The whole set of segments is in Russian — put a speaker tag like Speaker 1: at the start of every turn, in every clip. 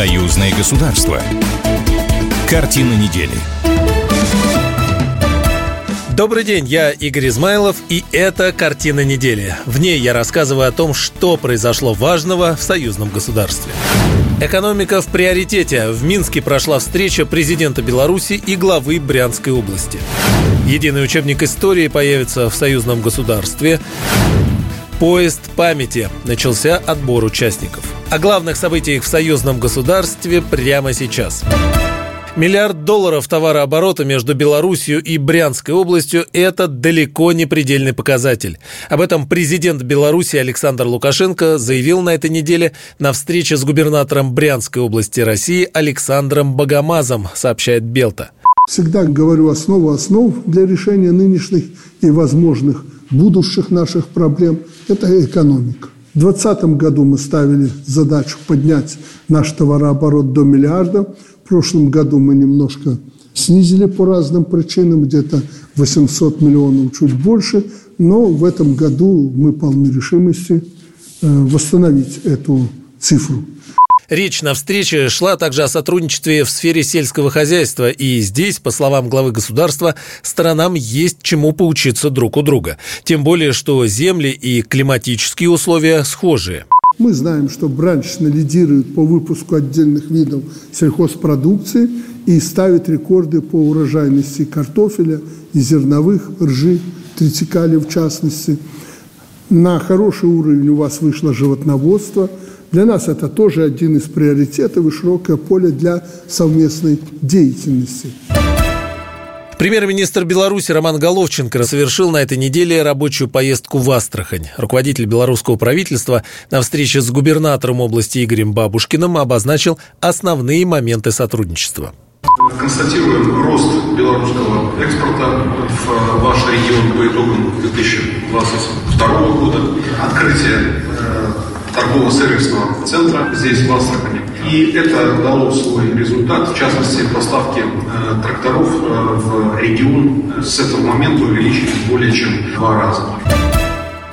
Speaker 1: Союзное государство. Картина недели.
Speaker 2: Добрый день, я Игорь Измайлов, и это «Картина недели». В ней я рассказываю о том, что произошло важного в союзном государстве. Экономика в приоритете. В Минске прошла встреча президента Беларуси и главы Брянской области. Единый учебник истории появится в союзном государстве. Поезд памяти. Начался отбор участников. О главных событиях в союзном государстве прямо сейчас. Миллиард долларов товарооборота между Беларусью и Брянской областью – это далеко не предельный показатель. Об этом президент Беларуси Александр Лукашенко заявил на этой неделе на встрече с губернатором Брянской области России Александром Богомазом, сообщает Белта.
Speaker 3: Всегда говорю основу основ для решения нынешних и возможных будущих наших проблем – это экономика. В 2020 году мы ставили задачу поднять наш товарооборот до миллиарда – прошлом году мы немножко снизили по разным причинам, где-то 800 миллионов, чуть больше, но в этом году мы полны решимости э, восстановить эту цифру.
Speaker 2: Речь на встрече шла также о сотрудничестве в сфере сельского хозяйства, и здесь, по словам главы государства, сторонам есть чему поучиться друг у друга. Тем более, что земли и климатические условия схожие.
Speaker 3: Мы знаем, что Браншина лидирует по выпуску отдельных видов сельхозпродукции и ставит рекорды по урожайности картофеля и зерновых, ржи, тритикали в частности. На хороший уровень у вас вышло животноводство. Для нас это тоже один из приоритетов и широкое поле для совместной деятельности.
Speaker 2: Премьер-министр Беларуси Роман Головченко совершил на этой неделе рабочую поездку в Астрахань. Руководитель белорусского правительства на встрече с губернатором области Игорем Бабушкиным обозначил основные моменты сотрудничества.
Speaker 4: Констатируем рост белорусского экспорта в ваш регион по итогам 2022 года, открытие э, торгово-сервисного центра здесь, в Астрахани. И это дало свой результат, в частности, поставки э, тракторов э, в регион с этого момента увеличились более чем в два раза.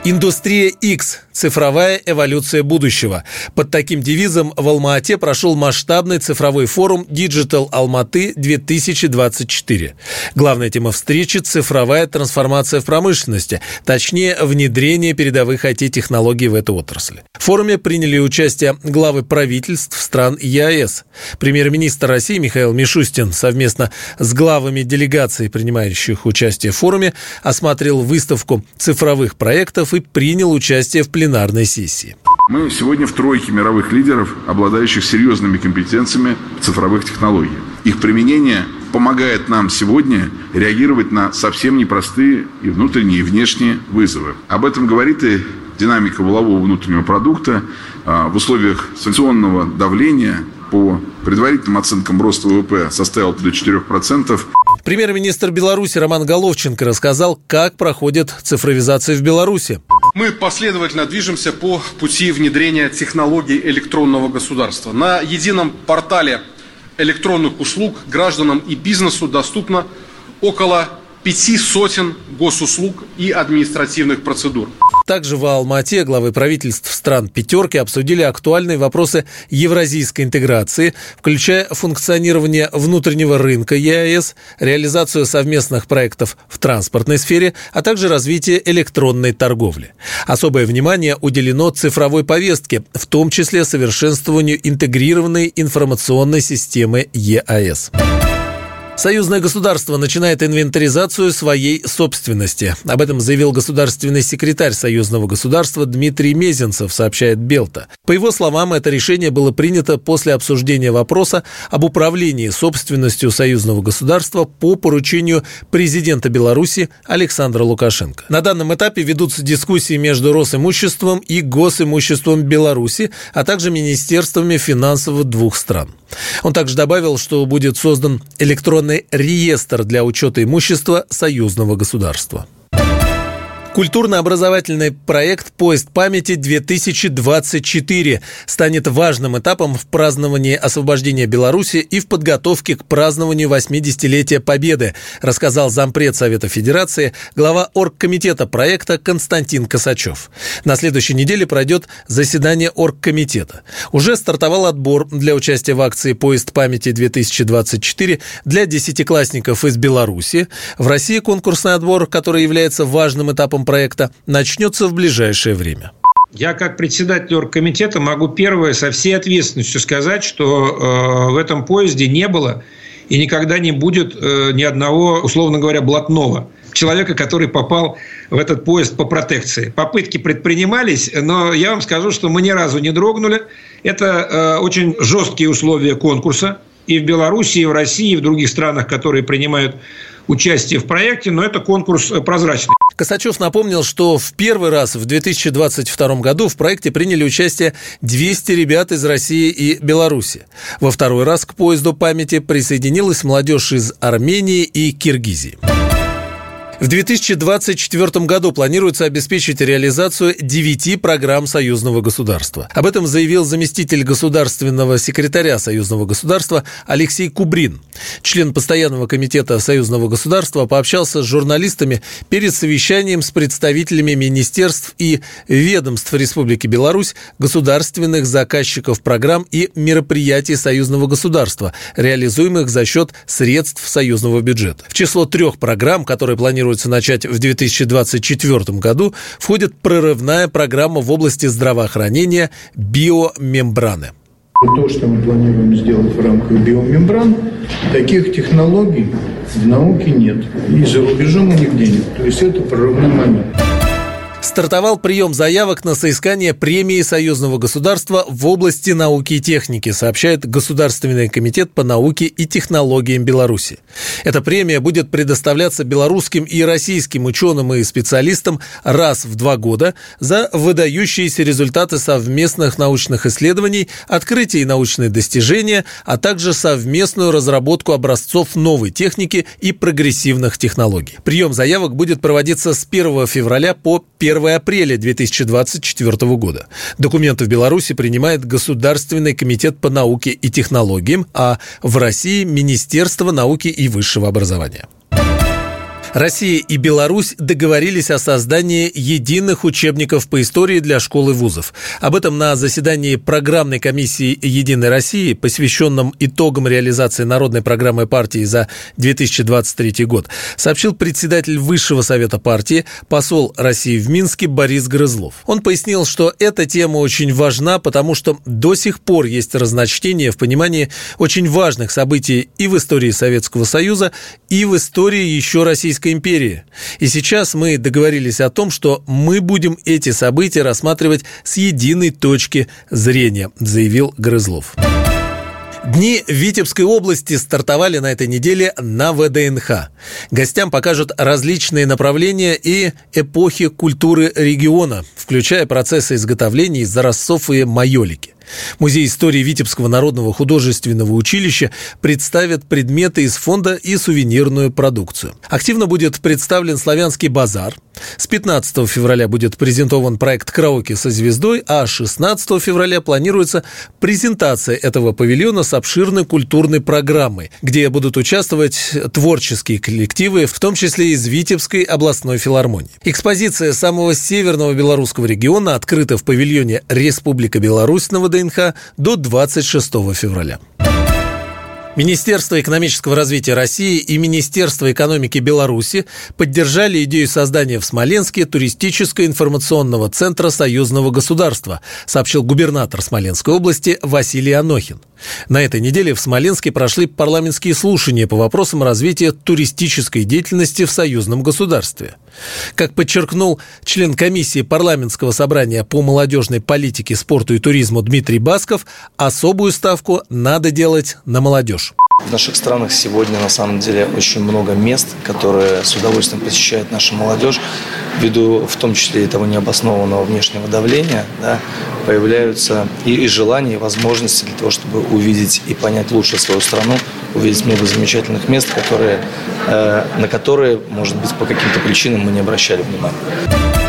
Speaker 2: Индустрия X – цифровая эволюция будущего. Под таким девизом в Алма-Ате прошел масштабный цифровой форум Digital Алматы 2024. Главная тема встречи – цифровая трансформация в промышленности, точнее, внедрение передовых IT-технологий в эту отрасль. В форуме приняли участие главы правительств стран ЕАЭС. Премьер-министр России Михаил Мишустин совместно с главами делегаций, принимающих участие в форуме, осмотрел выставку цифровых проектов и принял участие в пленарной сессии.
Speaker 5: Мы сегодня в тройке мировых лидеров, обладающих серьезными компетенциями цифровых технологиях. Их применение помогает нам сегодня реагировать на совсем непростые и внутренние, и внешние вызовы. Об этом говорит и динамика волового внутреннего продукта а, в условиях санкционного давления по предварительным оценкам роста ВВП составил до 4%.
Speaker 2: Премьер-министр Беларуси Роман Головченко рассказал, как проходит цифровизация в Беларуси.
Speaker 6: Мы последовательно движемся по пути внедрения технологий электронного государства. На едином портале электронных услуг гражданам и бизнесу доступно около пяти сотен госуслуг и административных процедур.
Speaker 2: Также в Алмате главы правительств стран «пятерки» обсудили актуальные вопросы евразийской интеграции, включая функционирование внутреннего рынка ЕАЭС, реализацию совместных проектов в транспортной сфере, а также развитие электронной торговли. Особое внимание уделено цифровой повестке, в том числе совершенствованию интегрированной информационной системы ЕАЭС. Союзное государство начинает инвентаризацию своей собственности. Об этом заявил государственный секретарь Союзного государства Дмитрий Мезенцев, сообщает Белта. По его словам, это решение было принято после обсуждения вопроса об управлении собственностью союзного государства по поручению президента Беларуси Александра Лукашенко. На данном этапе ведутся дискуссии между Росимуществом и Госимуществом Беларуси, а также министерствами финансов двух стран. Он также добавил, что будет создан электронный реестр для учета имущества союзного государства. Культурно-образовательный проект «Поезд памяти-2024» станет важным этапом в праздновании освобождения Беларуси и в подготовке к празднованию 80-летия Победы, рассказал зампред Совета Федерации, глава оргкомитета проекта Константин Косачев. На следующей неделе пройдет заседание оргкомитета. Уже стартовал отбор для участия в акции «Поезд памяти-2024» для десятиклассников из Беларуси. В России конкурсный отбор, который является важным этапом проекта начнется в ближайшее время.
Speaker 7: Я как председатель оргкомитета могу первое со всей ответственностью сказать, что э, в этом поезде не было и никогда не будет э, ни одного, условно говоря, блатного человека, который попал в этот поезд по протекции. Попытки предпринимались, но я вам скажу, что мы ни разу не дрогнули. Это э, очень жесткие условия конкурса и в Беларуси, и в России, и в других странах, которые принимают участие в проекте, но это конкурс э, прозрачный.
Speaker 2: Косачев напомнил, что в первый раз в 2022 году в проекте приняли участие 200 ребят из России и Беларуси. Во второй раз к поезду памяти присоединилась молодежь из Армении и Киргизии. В 2024 году планируется обеспечить реализацию девяти программ союзного государства. Об этом заявил заместитель государственного секретаря союзного государства Алексей Кубрин. Член постоянного комитета союзного государства пообщался с журналистами перед совещанием с представителями министерств и ведомств Республики Беларусь, государственных заказчиков программ и мероприятий союзного государства, реализуемых за счет средств союзного бюджета. В число трех программ, которые планируют планируется начать в 2024 году, входит прорывная программа в области здравоохранения биомембраны.
Speaker 8: То, что мы планируем сделать в рамках биомембран, таких технологий в науке нет. И за рубежом них нигде нет. То есть это прорывной момент.
Speaker 2: Стартовал прием заявок на соискание премии союзного государства в области науки и техники, сообщает Государственный комитет по науке и технологиям Беларуси. Эта премия будет предоставляться белорусским и российским ученым и специалистам раз в два года за выдающиеся результаты совместных научных исследований, открытия и научные достижения, а также совместную разработку образцов новой техники и прогрессивных технологий. Прием заявок будет проводиться с 1 февраля по 1 апреля 2024 года. Документы в Беларуси принимает Государственный комитет по науке и технологиям, а в России – Министерство науки и высшего образования. Россия и Беларусь договорились о создании единых учебников по истории для школ и вузов. Об этом на заседании программной комиссии «Единой России», посвященном итогам реализации народной программы партии за 2023 год, сообщил председатель Высшего совета партии, посол России в Минске Борис Грызлов. Он пояснил, что эта тема очень важна, потому что до сих пор есть разночтение в понимании очень важных событий и в истории Советского Союза, и в истории еще Российской Российской империи. И сейчас мы договорились о том, что мы будем эти события рассматривать с единой точки зрения, заявил Грызлов. Дни Витебской области стартовали на этой неделе на ВДНХ. Гостям покажут различные направления и эпохи культуры региона, включая процессы изготовления из заросцов и майолики. Музей истории Витебского народного художественного училища представит предметы из фонда и сувенирную продукцию. Активно будет представлен славянский базар. С 15 февраля будет презентован проект «Караоке со звездой», а 16 февраля планируется презентация этого павильона с обширной культурной программой, где будут участвовать творческие коллективы, в том числе из Витебской областной филармонии. Экспозиция самого северного белорусского региона открыта в павильоне «Республика Беларусь» на ВДНХ до 26 февраля. Министерство экономического развития России и Министерство экономики Беларуси поддержали идею создания в Смоленске туристическо-информационного центра союзного государства, сообщил губернатор Смоленской области Василий Анохин. На этой неделе в Смоленске прошли парламентские слушания по вопросам развития туристической деятельности в союзном государстве. Как подчеркнул член комиссии парламентского собрания по молодежной политике, спорту и туризму Дмитрий Басков, особую ставку надо делать на молодежь.
Speaker 9: В наших странах сегодня на самом деле очень много мест, которые с удовольствием посещает наша молодежь, ввиду в том числе и того необоснованного внешнего давления, да, появляются и, и желания, и возможности для того, чтобы увидеть и понять лучше свою страну, увидеть много замечательных мест, которые, э, на которые, может быть, по каким-то причинам мы не обращали внимания.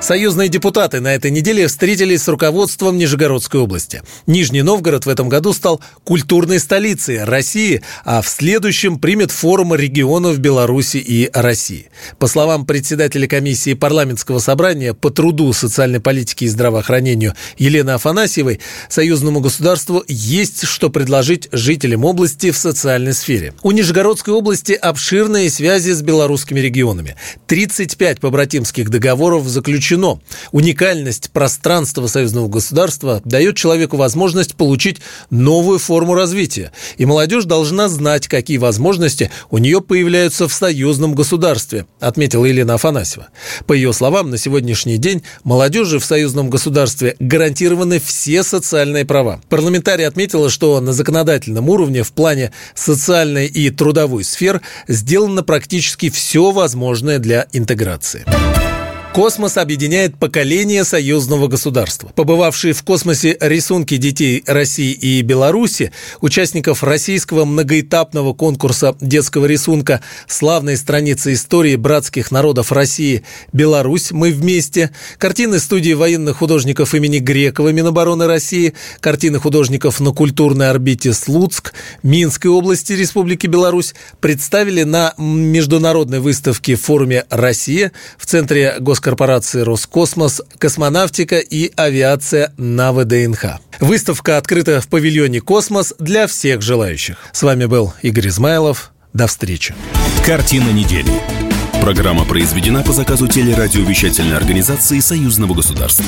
Speaker 2: Союзные депутаты на этой неделе встретились с руководством Нижегородской области. Нижний Новгород в этом году стал культурной столицей России, а в следующем примет форум регионов Беларуси и России. По словам председателя комиссии парламентского собрания по труду, социальной политике и здравоохранению Елены Афанасьевой, союзному государству есть что предложить жителям области в социальной сфере. У Нижегородской области обширные связи с белорусскими регионами. 35 побратимских договоров заключены исключено. Уникальность пространства союзного государства дает человеку возможность получить новую форму развития. И молодежь должна знать, какие возможности у нее появляются в союзном государстве, отметила Елена Афанасьева. По ее словам, на сегодняшний день молодежи в союзном государстве гарантированы все социальные права. Парламентарий отметила, что на законодательном уровне в плане социальной и трудовой сфер сделано практически все возможное для интеграции. Космос объединяет поколение союзного государства. Побывавшие в космосе рисунки детей России и Беларуси, участников российского многоэтапного конкурса детского рисунка «Славные страницы истории братских народов России. Беларусь. Мы вместе», картины студии военных художников имени Грекова Минобороны России, картины художников на культурной орбите Слуцк, Минской области Республики Беларусь представили на международной выставке в форуме «Россия» в Центре гос госкорпорации «Роскосмос», космонавтика и авиация на ВДНХ. Выставка открыта в павильоне «Космос» для всех желающих. С вами был Игорь Измайлов. До встречи.
Speaker 1: Картина недели. Программа произведена по заказу телерадиовещательной организации Союзного государства.